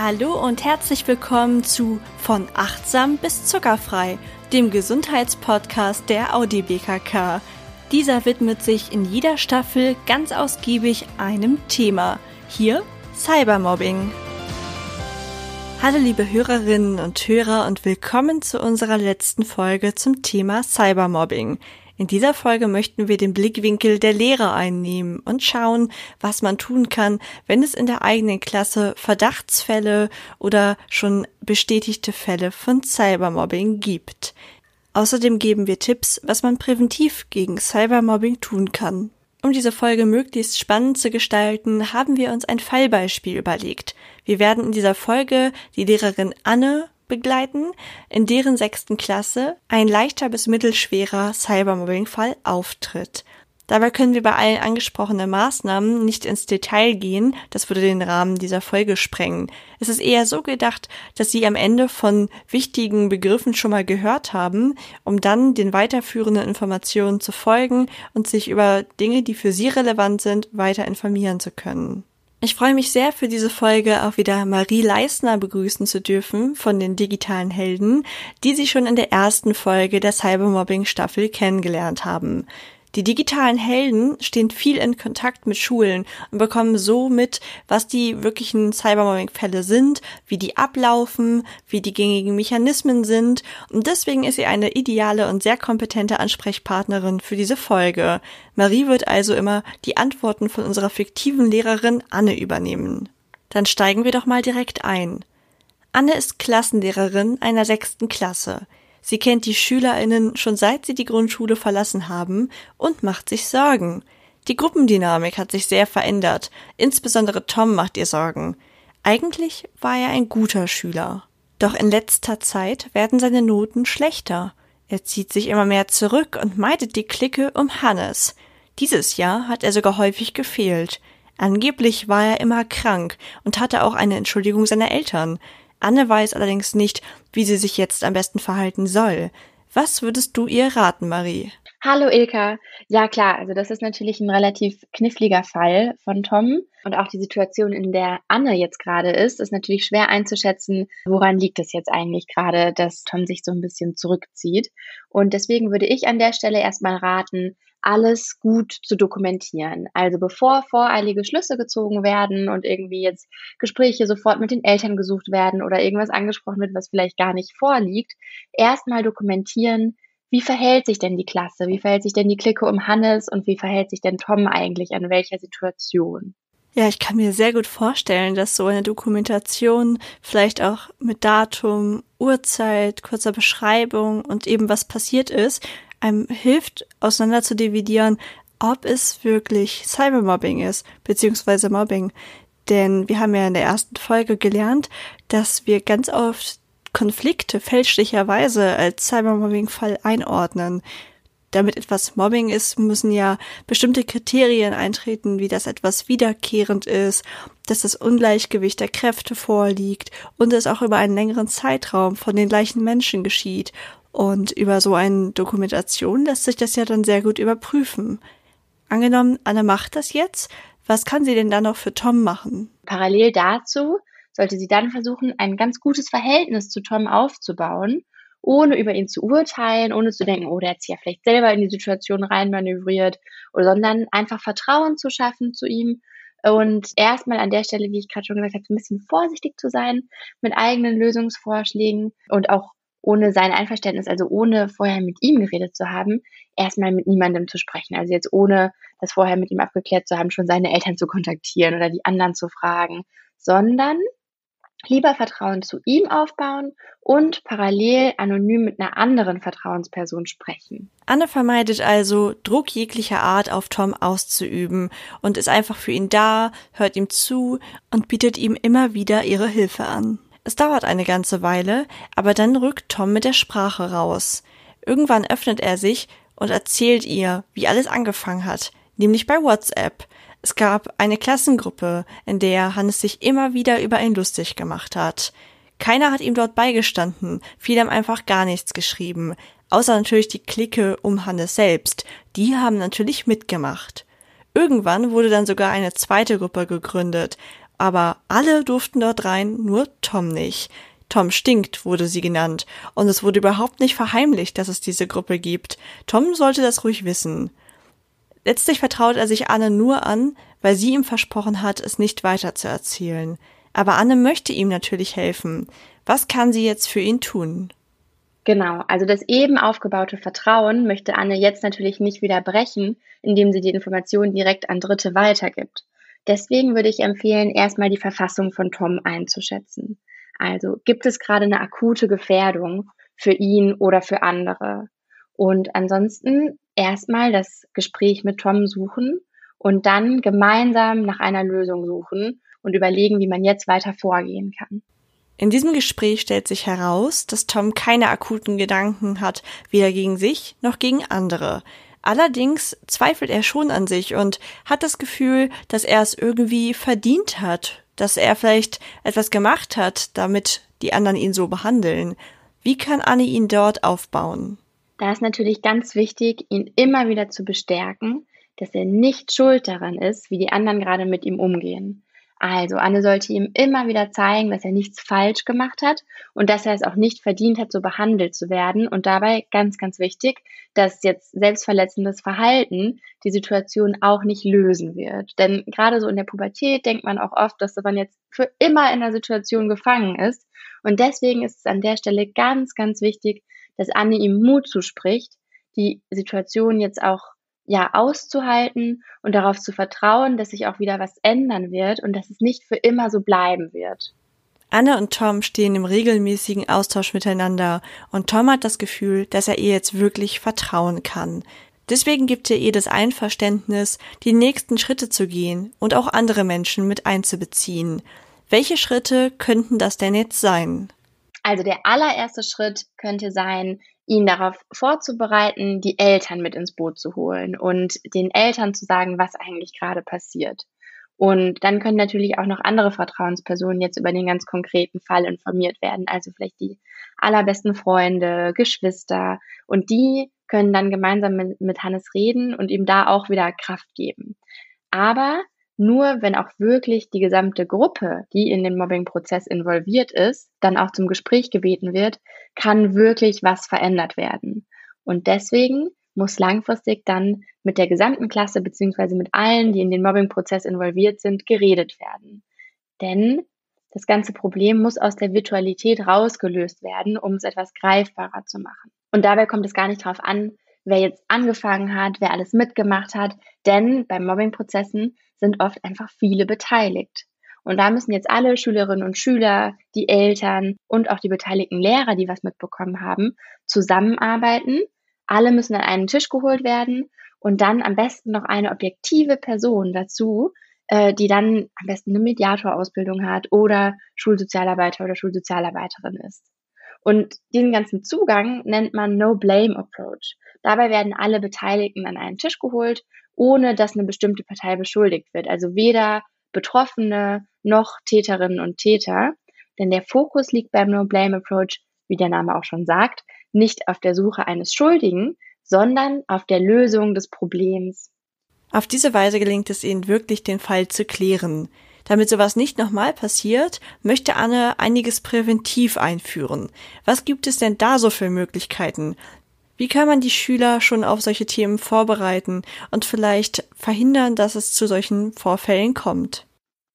Hallo und herzlich willkommen zu Von achtsam bis zuckerfrei, dem Gesundheitspodcast der Audi BKK. Dieser widmet sich in jeder Staffel ganz ausgiebig einem Thema. Hier Cybermobbing. Hallo liebe Hörerinnen und Hörer und willkommen zu unserer letzten Folge zum Thema Cybermobbing. In dieser Folge möchten wir den Blickwinkel der Lehrer einnehmen und schauen, was man tun kann, wenn es in der eigenen Klasse Verdachtsfälle oder schon bestätigte Fälle von Cybermobbing gibt. Außerdem geben wir Tipps, was man präventiv gegen Cybermobbing tun kann. Um diese Folge möglichst spannend zu gestalten, haben wir uns ein Fallbeispiel überlegt. Wir werden in dieser Folge die Lehrerin Anne begleiten, in deren sechsten Klasse ein leichter bis mittelschwerer Cybermobbing-Fall auftritt. Dabei können wir bei allen angesprochenen Maßnahmen nicht ins Detail gehen, das würde den Rahmen dieser Folge sprengen. Es ist eher so gedacht, dass Sie am Ende von wichtigen Begriffen schon mal gehört haben, um dann den weiterführenden Informationen zu folgen und sich über Dinge, die für Sie relevant sind, weiter informieren zu können. Ich freue mich sehr für diese Folge auch wieder Marie Leisner begrüßen zu dürfen von den digitalen Helden, die Sie schon in der ersten Folge der Cybermobbing Staffel kennengelernt haben. Die digitalen Helden stehen viel in Kontakt mit Schulen und bekommen so mit, was die wirklichen Cybermobbing-Fälle sind, wie die ablaufen, wie die gängigen Mechanismen sind und deswegen ist sie eine ideale und sehr kompetente Ansprechpartnerin für diese Folge. Marie wird also immer die Antworten von unserer fiktiven Lehrerin Anne übernehmen. Dann steigen wir doch mal direkt ein. Anne ist Klassenlehrerin einer sechsten Klasse. Sie kennt die SchülerInnen schon seit sie die Grundschule verlassen haben und macht sich Sorgen. Die Gruppendynamik hat sich sehr verändert. Insbesondere Tom macht ihr Sorgen. Eigentlich war er ein guter Schüler. Doch in letzter Zeit werden seine Noten schlechter. Er zieht sich immer mehr zurück und meidet die Clique um Hannes. Dieses Jahr hat er sogar häufig gefehlt. Angeblich war er immer krank und hatte auch eine Entschuldigung seiner Eltern. Anne weiß allerdings nicht, wie sie sich jetzt am besten verhalten soll. Was würdest du ihr raten, Marie? Hallo Ilka. Ja klar, also das ist natürlich ein relativ kniffliger Fall von Tom. Und auch die Situation, in der Anne jetzt gerade ist, ist natürlich schwer einzuschätzen, woran liegt es jetzt eigentlich gerade, dass Tom sich so ein bisschen zurückzieht. Und deswegen würde ich an der Stelle erstmal raten, alles gut zu dokumentieren. Also bevor voreilige Schlüsse gezogen werden und irgendwie jetzt Gespräche sofort mit den Eltern gesucht werden oder irgendwas angesprochen wird, was vielleicht gar nicht vorliegt, erstmal dokumentieren, wie verhält sich denn die Klasse, wie verhält sich denn die Clique um Hannes und wie verhält sich denn Tom eigentlich an welcher Situation. Ja, ich kann mir sehr gut vorstellen, dass so eine Dokumentation vielleicht auch mit Datum, Uhrzeit, kurzer Beschreibung und eben was passiert ist, einem hilft, auseinander zu dividieren, ob es wirklich Cybermobbing ist, beziehungsweise Mobbing. Denn wir haben ja in der ersten Folge gelernt, dass wir ganz oft Konflikte fälschlicherweise als Cybermobbing-Fall einordnen. Damit etwas Mobbing ist, müssen ja bestimmte Kriterien eintreten, wie das etwas wiederkehrend ist, dass das Ungleichgewicht der Kräfte vorliegt und es auch über einen längeren Zeitraum von den gleichen Menschen geschieht und über so eine Dokumentation lässt sich das ja dann sehr gut überprüfen. Angenommen, Anne macht das jetzt, was kann sie denn dann noch für Tom machen? Parallel dazu sollte sie dann versuchen, ein ganz gutes Verhältnis zu Tom aufzubauen, ohne über ihn zu urteilen, ohne zu denken, oh, der hat sich ja vielleicht selber in die Situation reinmanövriert, sondern einfach Vertrauen zu schaffen zu ihm und erstmal an der Stelle, wie ich gerade schon gesagt habe, ein bisschen vorsichtig zu sein mit eigenen Lösungsvorschlägen und auch ohne sein Einverständnis, also ohne vorher mit ihm geredet zu haben, erstmal mit niemandem zu sprechen. Also jetzt ohne das vorher mit ihm abgeklärt zu haben, schon seine Eltern zu kontaktieren oder die anderen zu fragen, sondern lieber Vertrauen zu ihm aufbauen und parallel anonym mit einer anderen Vertrauensperson sprechen. Anne vermeidet also, Druck jeglicher Art auf Tom auszuüben und ist einfach für ihn da, hört ihm zu und bietet ihm immer wieder ihre Hilfe an. Es dauert eine ganze Weile, aber dann rückt Tom mit der Sprache raus. Irgendwann öffnet er sich und erzählt ihr, wie alles angefangen hat, nämlich bei WhatsApp. Es gab eine Klassengruppe, in der Hannes sich immer wieder über ihn lustig gemacht hat. Keiner hat ihm dort beigestanden, viele haben einfach gar nichts geschrieben, außer natürlich die Clique um Hannes selbst, die haben natürlich mitgemacht. Irgendwann wurde dann sogar eine zweite Gruppe gegründet, aber alle durften dort rein, nur Tom nicht. Tom stinkt, wurde sie genannt, und es wurde überhaupt nicht verheimlicht, dass es diese Gruppe gibt. Tom sollte das ruhig wissen. Letztlich vertraut er sich Anne nur an, weil sie ihm versprochen hat, es nicht weiter zu erzählen. Aber Anne möchte ihm natürlich helfen. Was kann sie jetzt für ihn tun? Genau, also das eben aufgebaute Vertrauen möchte Anne jetzt natürlich nicht wieder brechen, indem sie die Informationen direkt an Dritte weitergibt. Deswegen würde ich empfehlen, erstmal die Verfassung von Tom einzuschätzen. Also gibt es gerade eine akute Gefährdung für ihn oder für andere? Und ansonsten erstmal das Gespräch mit Tom suchen und dann gemeinsam nach einer Lösung suchen und überlegen, wie man jetzt weiter vorgehen kann. In diesem Gespräch stellt sich heraus, dass Tom keine akuten Gedanken hat, weder gegen sich noch gegen andere. Allerdings zweifelt er schon an sich und hat das Gefühl, dass er es irgendwie verdient hat, dass er vielleicht etwas gemacht hat, damit die anderen ihn so behandeln. Wie kann Anne ihn dort aufbauen? Da ist natürlich ganz wichtig, ihn immer wieder zu bestärken, dass er nicht schuld daran ist, wie die anderen gerade mit ihm umgehen. Also Anne sollte ihm immer wieder zeigen, dass er nichts falsch gemacht hat und dass er es auch nicht verdient hat, so behandelt zu werden. Und dabei ganz, ganz wichtig, dass jetzt selbstverletzendes Verhalten die Situation auch nicht lösen wird. Denn gerade so in der Pubertät denkt man auch oft, dass man jetzt für immer in der Situation gefangen ist. Und deswegen ist es an der Stelle ganz, ganz wichtig, dass Anne ihm Mut zuspricht, die Situation jetzt auch ja auszuhalten und darauf zu vertrauen, dass sich auch wieder was ändern wird und dass es nicht für immer so bleiben wird. Anne und Tom stehen im regelmäßigen Austausch miteinander und Tom hat das Gefühl, dass er ihr jetzt wirklich vertrauen kann. Deswegen gibt er ihr das Einverständnis, die nächsten Schritte zu gehen und auch andere Menschen mit einzubeziehen. Welche Schritte könnten das denn jetzt sein? Also der allererste Schritt könnte sein, ihn darauf vorzubereiten, die Eltern mit ins Boot zu holen und den Eltern zu sagen, was eigentlich gerade passiert. Und dann können natürlich auch noch andere Vertrauenspersonen jetzt über den ganz konkreten Fall informiert werden, also vielleicht die allerbesten Freunde, Geschwister. Und die können dann gemeinsam mit, mit Hannes reden und ihm da auch wieder Kraft geben. Aber nur wenn auch wirklich die gesamte Gruppe, die in den Mobbing-Prozess involviert ist, dann auch zum Gespräch gebeten wird, kann wirklich was verändert werden. Und deswegen muss langfristig dann mit der gesamten Klasse beziehungsweise mit allen, die in den Mobbing-Prozess involviert sind, geredet werden. Denn das ganze Problem muss aus der Virtualität rausgelöst werden, um es etwas greifbarer zu machen. Und dabei kommt es gar nicht darauf an, wer jetzt angefangen hat, wer alles mitgemacht hat, denn bei Mobbing-Prozessen sind oft einfach viele beteiligt. Und da müssen jetzt alle Schülerinnen und Schüler, die Eltern und auch die beteiligten Lehrer, die was mitbekommen haben, zusammenarbeiten. Alle müssen an einen Tisch geholt werden und dann am besten noch eine objektive Person dazu, äh, die dann am besten eine Mediatorausbildung hat oder Schulsozialarbeiter oder Schulsozialarbeiterin ist. Und diesen ganzen Zugang nennt man No-Blame-Approach. Dabei werden alle Beteiligten an einen Tisch geholt, ohne dass eine bestimmte Partei beschuldigt wird. Also weder Betroffene noch Täterinnen und Täter. Denn der Fokus liegt beim No-Blame-Approach, wie der Name auch schon sagt, nicht auf der Suche eines Schuldigen, sondern auf der Lösung des Problems. Auf diese Weise gelingt es ihnen wirklich, den Fall zu klären. Damit sowas nicht nochmal passiert, möchte Anne einiges präventiv einführen. Was gibt es denn da so für Möglichkeiten? Wie kann man die Schüler schon auf solche Themen vorbereiten und vielleicht verhindern, dass es zu solchen Vorfällen kommt?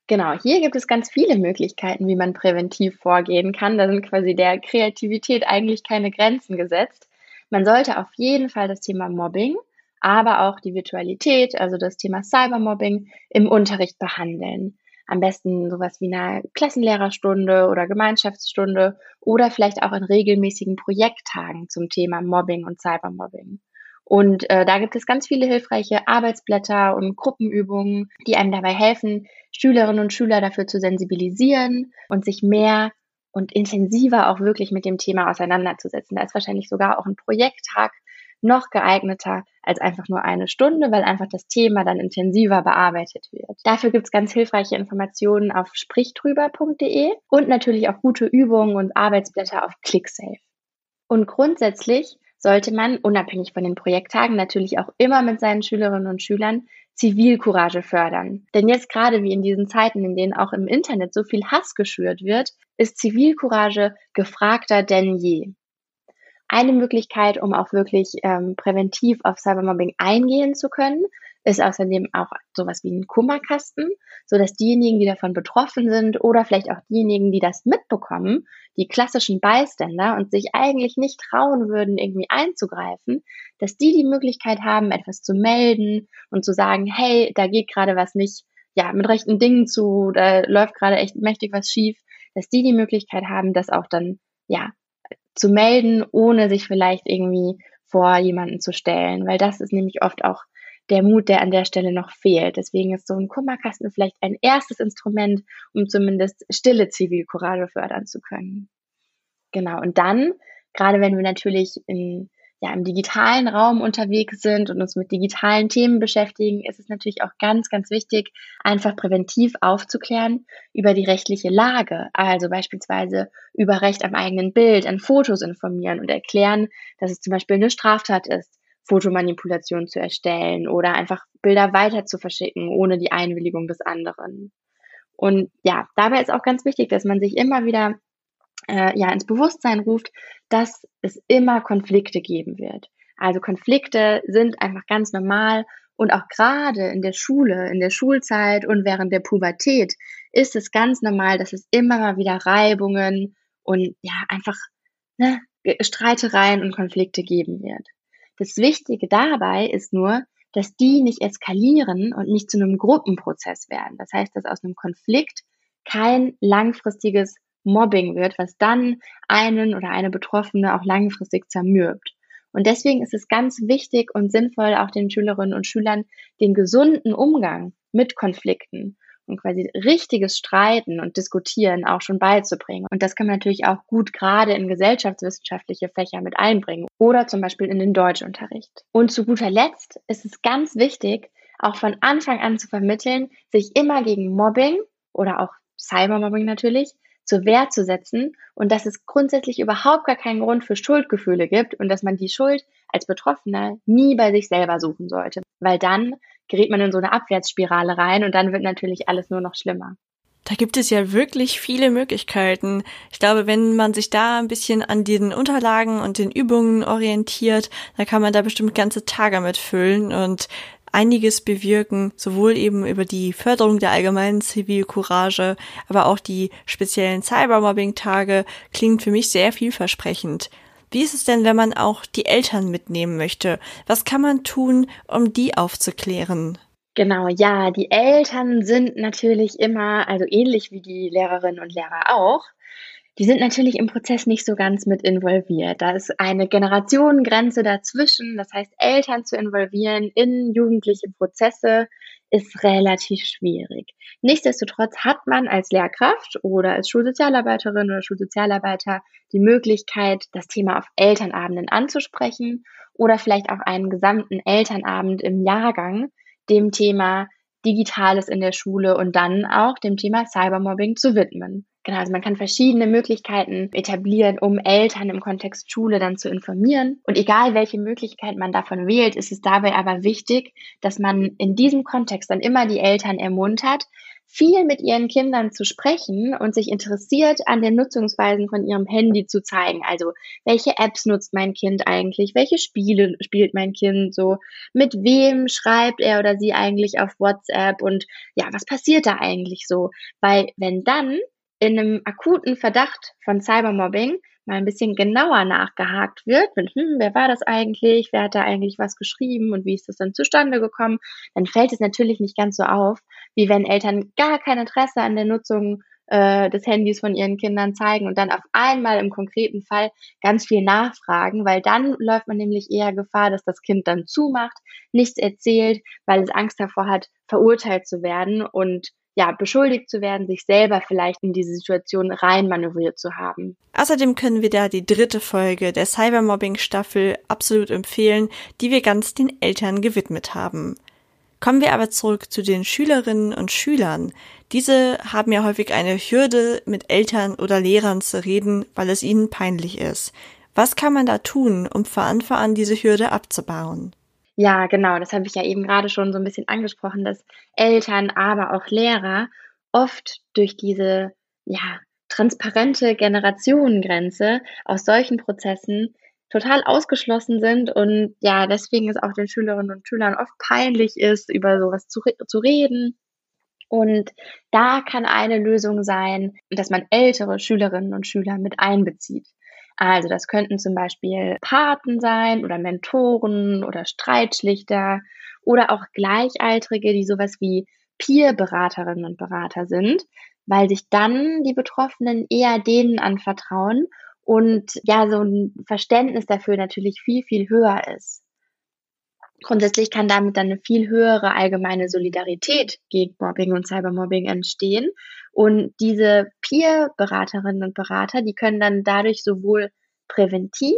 Genau, hier gibt es ganz viele Möglichkeiten, wie man präventiv vorgehen kann. Da sind quasi der Kreativität eigentlich keine Grenzen gesetzt. Man sollte auf jeden Fall das Thema Mobbing, aber auch die Virtualität, also das Thema Cybermobbing im Unterricht behandeln am besten sowas wie einer Klassenlehrerstunde oder Gemeinschaftsstunde oder vielleicht auch in regelmäßigen Projekttagen zum Thema Mobbing und Cybermobbing. Und äh, da gibt es ganz viele hilfreiche Arbeitsblätter und Gruppenübungen, die einem dabei helfen, Schülerinnen und Schüler dafür zu sensibilisieren und sich mehr und intensiver auch wirklich mit dem Thema auseinanderzusetzen. Da ist wahrscheinlich sogar auch ein Projekttag noch geeigneter als einfach nur eine Stunde, weil einfach das Thema dann intensiver bearbeitet wird. Dafür gibt es ganz hilfreiche Informationen auf sprichdrüber.de und natürlich auch gute Übungen und Arbeitsblätter auf ClickSafe. Und grundsätzlich sollte man, unabhängig von den Projekttagen, natürlich auch immer mit seinen Schülerinnen und Schülern Zivilcourage fördern. Denn jetzt gerade wie in diesen Zeiten, in denen auch im Internet so viel Hass geschürt wird, ist Zivilcourage gefragter denn je. Eine Möglichkeit, um auch wirklich ähm, präventiv auf Cybermobbing eingehen zu können, ist außerdem auch sowas wie ein Kummerkasten, so dass diejenigen, die davon betroffen sind oder vielleicht auch diejenigen, die das mitbekommen, die klassischen Bystander und sich eigentlich nicht trauen würden, irgendwie einzugreifen, dass die die Möglichkeit haben, etwas zu melden und zu sagen, hey, da geht gerade was nicht, ja, mit rechten Dingen zu, da läuft gerade echt mächtig was schief, dass die die Möglichkeit haben, das auch dann, ja, zu melden, ohne sich vielleicht irgendwie vor jemanden zu stellen, weil das ist nämlich oft auch der Mut, der an der Stelle noch fehlt. Deswegen ist so ein Kummerkasten vielleicht ein erstes Instrument, um zumindest stille Zivilcourage fördern zu können. Genau. Und dann, gerade wenn wir natürlich in, ja, im digitalen Raum unterwegs sind und uns mit digitalen Themen beschäftigen, ist es natürlich auch ganz, ganz wichtig, einfach präventiv aufzuklären über die rechtliche Lage. Also beispielsweise über Recht am eigenen Bild, an Fotos informieren und erklären, dass es zum Beispiel eine Straftat ist Fotomanipulation zu erstellen oder einfach Bilder weiter zu verschicken, ohne die Einwilligung des anderen. Und ja, dabei ist auch ganz wichtig, dass man sich immer wieder äh, ja ins Bewusstsein ruft, dass es immer Konflikte geben wird. Also Konflikte sind einfach ganz normal und auch gerade in der Schule, in der Schulzeit und während der Pubertät ist es ganz normal, dass es immer mal wieder Reibungen und ja einfach ne, Streitereien und Konflikte geben wird. Das Wichtige dabei ist nur, dass die nicht eskalieren und nicht zu einem Gruppenprozess werden. Das heißt, dass aus einem Konflikt kein langfristiges Mobbing wird, was dann einen oder eine Betroffene auch langfristig zermürbt. Und deswegen ist es ganz wichtig und sinnvoll, auch den Schülerinnen und Schülern den gesunden Umgang mit Konflikten und quasi richtiges Streiten und Diskutieren auch schon beizubringen. Und das kann man natürlich auch gut gerade in gesellschaftswissenschaftliche Fächer mit einbringen oder zum Beispiel in den Deutschunterricht. Und zu guter Letzt ist es ganz wichtig, auch von Anfang an zu vermitteln, sich immer gegen Mobbing oder auch Cybermobbing natürlich zur Wehr zu setzen und dass es grundsätzlich überhaupt gar keinen Grund für Schuldgefühle gibt und dass man die Schuld als Betroffener nie bei sich selber suchen sollte, weil dann gerät man in so eine Abwärtsspirale rein und dann wird natürlich alles nur noch schlimmer. Da gibt es ja wirklich viele Möglichkeiten. Ich glaube, wenn man sich da ein bisschen an den Unterlagen und den Übungen orientiert, dann kann man da bestimmt ganze Tage mitfüllen und einiges bewirken, sowohl eben über die Förderung der allgemeinen Zivilcourage, aber auch die speziellen Cybermobbing-Tage klingt für mich sehr vielversprechend. Wie ist es denn, wenn man auch die Eltern mitnehmen möchte? Was kann man tun, um die aufzuklären? Genau, ja, die Eltern sind natürlich immer, also ähnlich wie die Lehrerinnen und Lehrer auch, die sind natürlich im Prozess nicht so ganz mit involviert. Da ist eine Generationengrenze dazwischen. Das heißt, Eltern zu involvieren in jugendliche Prozesse ist relativ schwierig. Nichtsdestotrotz hat man als Lehrkraft oder als Schulsozialarbeiterin oder Schulsozialarbeiter die Möglichkeit, das Thema auf Elternabenden anzusprechen oder vielleicht auch einen gesamten Elternabend im Jahrgang dem Thema Digitales in der Schule und dann auch dem Thema Cybermobbing zu widmen. Genau, also man kann verschiedene Möglichkeiten etablieren, um Eltern im Kontext Schule dann zu informieren. Und egal welche Möglichkeit man davon wählt, ist es dabei aber wichtig, dass man in diesem Kontext dann immer die Eltern ermuntert, viel mit ihren Kindern zu sprechen und sich interessiert an den Nutzungsweisen von ihrem Handy zu zeigen. Also, welche Apps nutzt mein Kind eigentlich? Welche Spiele spielt mein Kind so? Mit wem schreibt er oder sie eigentlich auf WhatsApp? Und ja, was passiert da eigentlich so? Weil wenn dann in einem akuten Verdacht von Cybermobbing mal ein bisschen genauer nachgehakt wird, mit, hm, wer war das eigentlich, wer hat da eigentlich was geschrieben und wie ist das dann zustande gekommen, dann fällt es natürlich nicht ganz so auf, wie wenn Eltern gar kein Interesse an der Nutzung äh, des Handys von ihren Kindern zeigen und dann auf einmal im konkreten Fall ganz viel nachfragen, weil dann läuft man nämlich eher Gefahr, dass das Kind dann zumacht, nichts erzählt, weil es Angst davor hat, verurteilt zu werden und ja, beschuldigt zu werden, sich selber vielleicht in diese Situation reinmanövriert zu haben. Außerdem können wir da die dritte Folge der Cybermobbing-Staffel absolut empfehlen, die wir ganz den Eltern gewidmet haben. Kommen wir aber zurück zu den Schülerinnen und Schülern. Diese haben ja häufig eine Hürde, mit Eltern oder Lehrern zu reden, weil es ihnen peinlich ist. Was kann man da tun, um von Anfang an diese Hürde abzubauen? Ja, genau, das habe ich ja eben gerade schon so ein bisschen angesprochen, dass Eltern, aber auch Lehrer oft durch diese, ja, transparente Generationengrenze aus solchen Prozessen total ausgeschlossen sind und ja, deswegen es auch den Schülerinnen und Schülern oft peinlich ist, über sowas zu, zu reden. Und da kann eine Lösung sein, dass man ältere Schülerinnen und Schüler mit einbezieht. Also das könnten zum Beispiel Paten sein oder Mentoren oder Streitschlichter oder auch Gleichaltrige, die sowas wie Peer-Beraterinnen und Berater sind, weil sich dann die Betroffenen eher denen anvertrauen und ja, so ein Verständnis dafür natürlich viel, viel höher ist. Grundsätzlich kann damit dann eine viel höhere allgemeine Solidarität gegen Mobbing und Cybermobbing entstehen. Und diese Peer-Beraterinnen und Berater, die können dann dadurch sowohl präventiv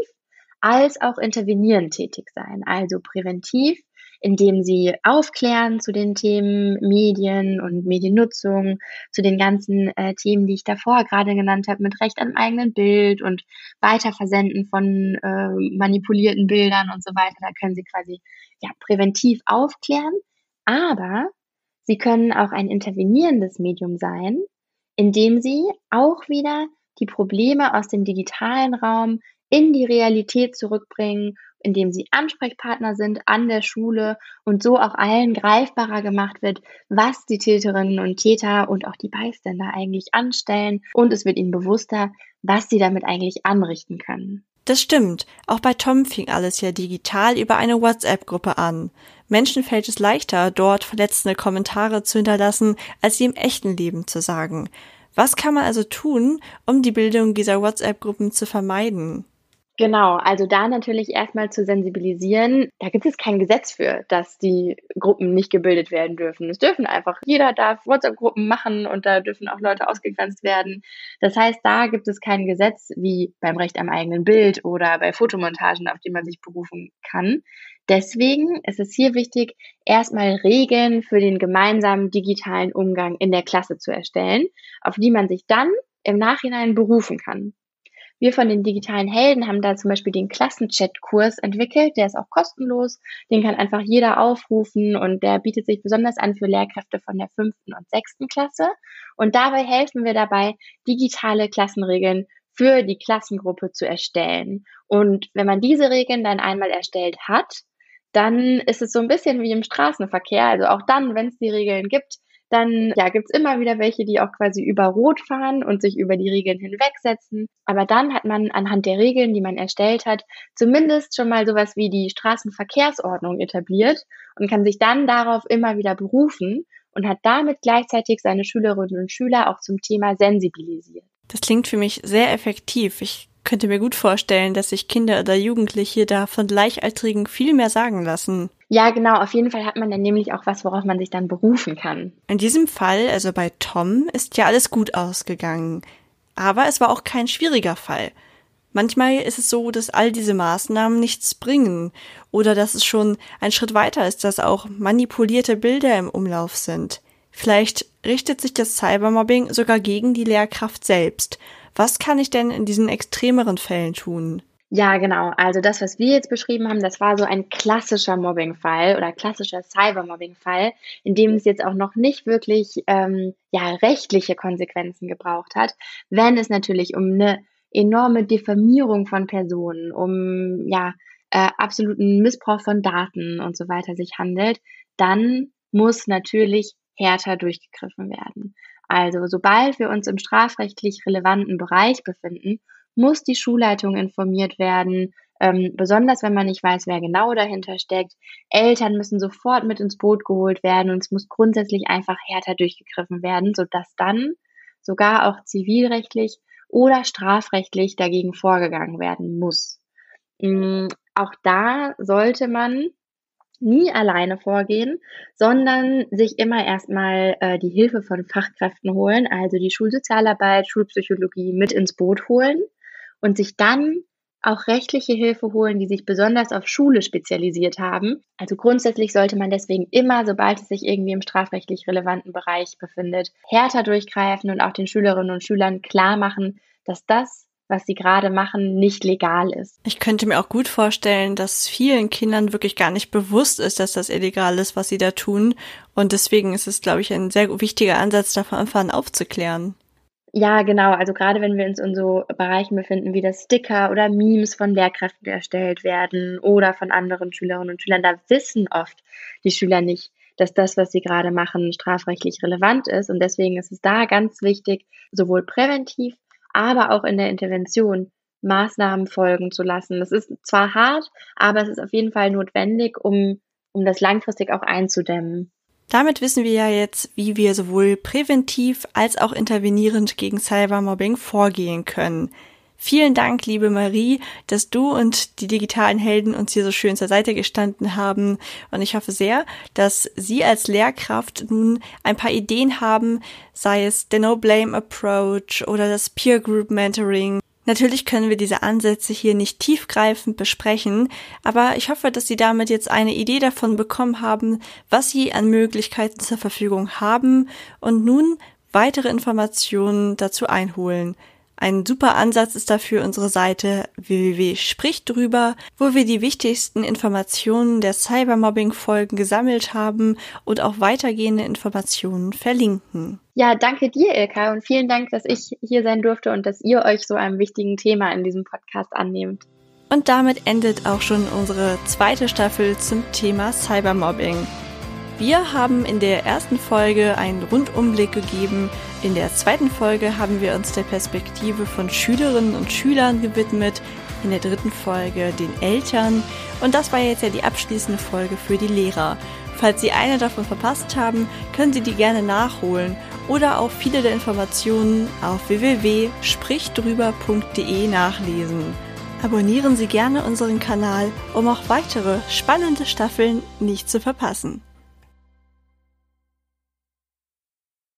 als auch intervenierend tätig sein. Also präventiv indem sie aufklären zu den Themen Medien und Mediennutzung, zu den ganzen äh, Themen, die ich davor gerade genannt habe, mit Recht am eigenen Bild und Weiterversenden von äh, manipulierten Bildern und so weiter. Da können sie quasi ja präventiv aufklären, aber sie können auch ein intervenierendes Medium sein, indem sie auch wieder die Probleme aus dem digitalen Raum in die Realität zurückbringen indem sie Ansprechpartner sind an der Schule und so auch allen greifbarer gemacht wird, was die Täterinnen und Täter und auch die Beiständer eigentlich anstellen und es wird ihnen bewusster, was sie damit eigentlich anrichten können. Das stimmt. Auch bei Tom fing alles ja digital über eine WhatsApp-Gruppe an. Menschen fällt es leichter, dort verletzende Kommentare zu hinterlassen, als sie im echten Leben zu sagen. Was kann man also tun, um die Bildung dieser WhatsApp-Gruppen zu vermeiden? Genau, also da natürlich erstmal zu sensibilisieren. Da gibt es kein Gesetz für, dass die Gruppen nicht gebildet werden dürfen. Es dürfen einfach, jeder darf WhatsApp-Gruppen machen und da dürfen auch Leute ausgegrenzt werden. Das heißt, da gibt es kein Gesetz wie beim Recht am eigenen Bild oder bei Fotomontagen, auf die man sich berufen kann. Deswegen ist es hier wichtig, erstmal Regeln für den gemeinsamen digitalen Umgang in der Klasse zu erstellen, auf die man sich dann im Nachhinein berufen kann. Wir von den digitalen Helden haben da zum Beispiel den Klassenchat-Kurs entwickelt. Der ist auch kostenlos. Den kann einfach jeder aufrufen und der bietet sich besonders an für Lehrkräfte von der fünften und sechsten Klasse. Und dabei helfen wir dabei, digitale Klassenregeln für die Klassengruppe zu erstellen. Und wenn man diese Regeln dann einmal erstellt hat, dann ist es so ein bisschen wie im Straßenverkehr. Also auch dann, wenn es die Regeln gibt, dann ja, gibt's immer wieder welche, die auch quasi über Rot fahren und sich über die Regeln hinwegsetzen. Aber dann hat man anhand der Regeln, die man erstellt hat, zumindest schon mal sowas wie die Straßenverkehrsordnung etabliert und kann sich dann darauf immer wieder berufen und hat damit gleichzeitig seine Schülerinnen und Schüler auch zum Thema sensibilisiert. Das klingt für mich sehr effektiv. Ich könnte mir gut vorstellen, dass sich Kinder oder Jugendliche da von Gleichaltrigen viel mehr sagen lassen. Ja, genau. Auf jeden Fall hat man dann nämlich auch was, worauf man sich dann berufen kann. In diesem Fall, also bei Tom, ist ja alles gut ausgegangen. Aber es war auch kein schwieriger Fall. Manchmal ist es so, dass all diese Maßnahmen nichts bringen oder dass es schon ein Schritt weiter ist, dass auch manipulierte Bilder im Umlauf sind. Vielleicht richtet sich das Cybermobbing sogar gegen die Lehrkraft selbst. Was kann ich denn in diesen extremeren Fällen tun? Ja, genau. Also das, was wir jetzt beschrieben haben, das war so ein klassischer Mobbing-Fall oder klassischer Cyber-Mobbing-Fall, in dem es jetzt auch noch nicht wirklich ähm, ja, rechtliche Konsequenzen gebraucht hat, wenn es natürlich um eine enorme Diffamierung von Personen, um ja äh, absoluten Missbrauch von Daten und so weiter sich handelt, dann muss natürlich härter durchgegriffen werden. Also sobald wir uns im strafrechtlich relevanten Bereich befinden muss die Schulleitung informiert werden, ähm, besonders wenn man nicht weiß, wer genau dahinter steckt. Eltern müssen sofort mit ins Boot geholt werden und es muss grundsätzlich einfach härter durchgegriffen werden, sodass dann sogar auch zivilrechtlich oder strafrechtlich dagegen vorgegangen werden muss. Ähm, auch da sollte man nie alleine vorgehen, sondern sich immer erstmal äh, die Hilfe von Fachkräften holen, also die Schulsozialarbeit, Schulpsychologie mit ins Boot holen und sich dann auch rechtliche Hilfe holen, die sich besonders auf Schule spezialisiert haben. Also grundsätzlich sollte man deswegen immer, sobald es sich irgendwie im strafrechtlich relevanten Bereich befindet, härter durchgreifen und auch den Schülerinnen und Schülern klar machen, dass das was sie gerade machen, nicht legal ist. Ich könnte mir auch gut vorstellen, dass vielen Kindern wirklich gar nicht bewusst ist, dass das illegal ist, was sie da tun. Und deswegen ist es, glaube ich, ein sehr wichtiger Ansatz, davon anfangen aufzuklären. Ja, genau. Also gerade wenn wir uns in so Bereichen befinden, wie das Sticker oder Memes von Lehrkräften erstellt werden oder von anderen Schülerinnen und Schülern, da wissen oft die Schüler nicht, dass das, was sie gerade machen, strafrechtlich relevant ist. Und deswegen ist es da ganz wichtig, sowohl präventiv aber auch in der Intervention Maßnahmen folgen zu lassen. Das ist zwar hart, aber es ist auf jeden Fall notwendig, um, um das langfristig auch einzudämmen. Damit wissen wir ja jetzt, wie wir sowohl präventiv als auch intervenierend gegen Cybermobbing vorgehen können. Vielen Dank, liebe Marie, dass du und die digitalen Helden uns hier so schön zur Seite gestanden haben. Und ich hoffe sehr, dass Sie als Lehrkraft nun ein paar Ideen haben, sei es der No-Blame-Approach oder das Peer Group Mentoring. Natürlich können wir diese Ansätze hier nicht tiefgreifend besprechen, aber ich hoffe, dass Sie damit jetzt eine Idee davon bekommen haben, was Sie an Möglichkeiten zur Verfügung haben und nun weitere Informationen dazu einholen. Ein super Ansatz ist dafür unsere Seite www.sprichdrüber, wo wir die wichtigsten Informationen der Cybermobbing-Folgen gesammelt haben und auch weitergehende Informationen verlinken. Ja, danke dir, Ilka, und vielen Dank, dass ich hier sein durfte und dass ihr euch so einem wichtigen Thema in diesem Podcast annehmt. Und damit endet auch schon unsere zweite Staffel zum Thema Cybermobbing. Wir haben in der ersten Folge einen Rundumblick gegeben. In der zweiten Folge haben wir uns der Perspektive von Schülerinnen und Schülern gewidmet. In der dritten Folge den Eltern. Und das war jetzt ja die abschließende Folge für die Lehrer. Falls Sie eine davon verpasst haben, können Sie die gerne nachholen oder auch viele der Informationen auf www.sprichdrüber.de nachlesen. Abonnieren Sie gerne unseren Kanal, um auch weitere spannende Staffeln nicht zu verpassen.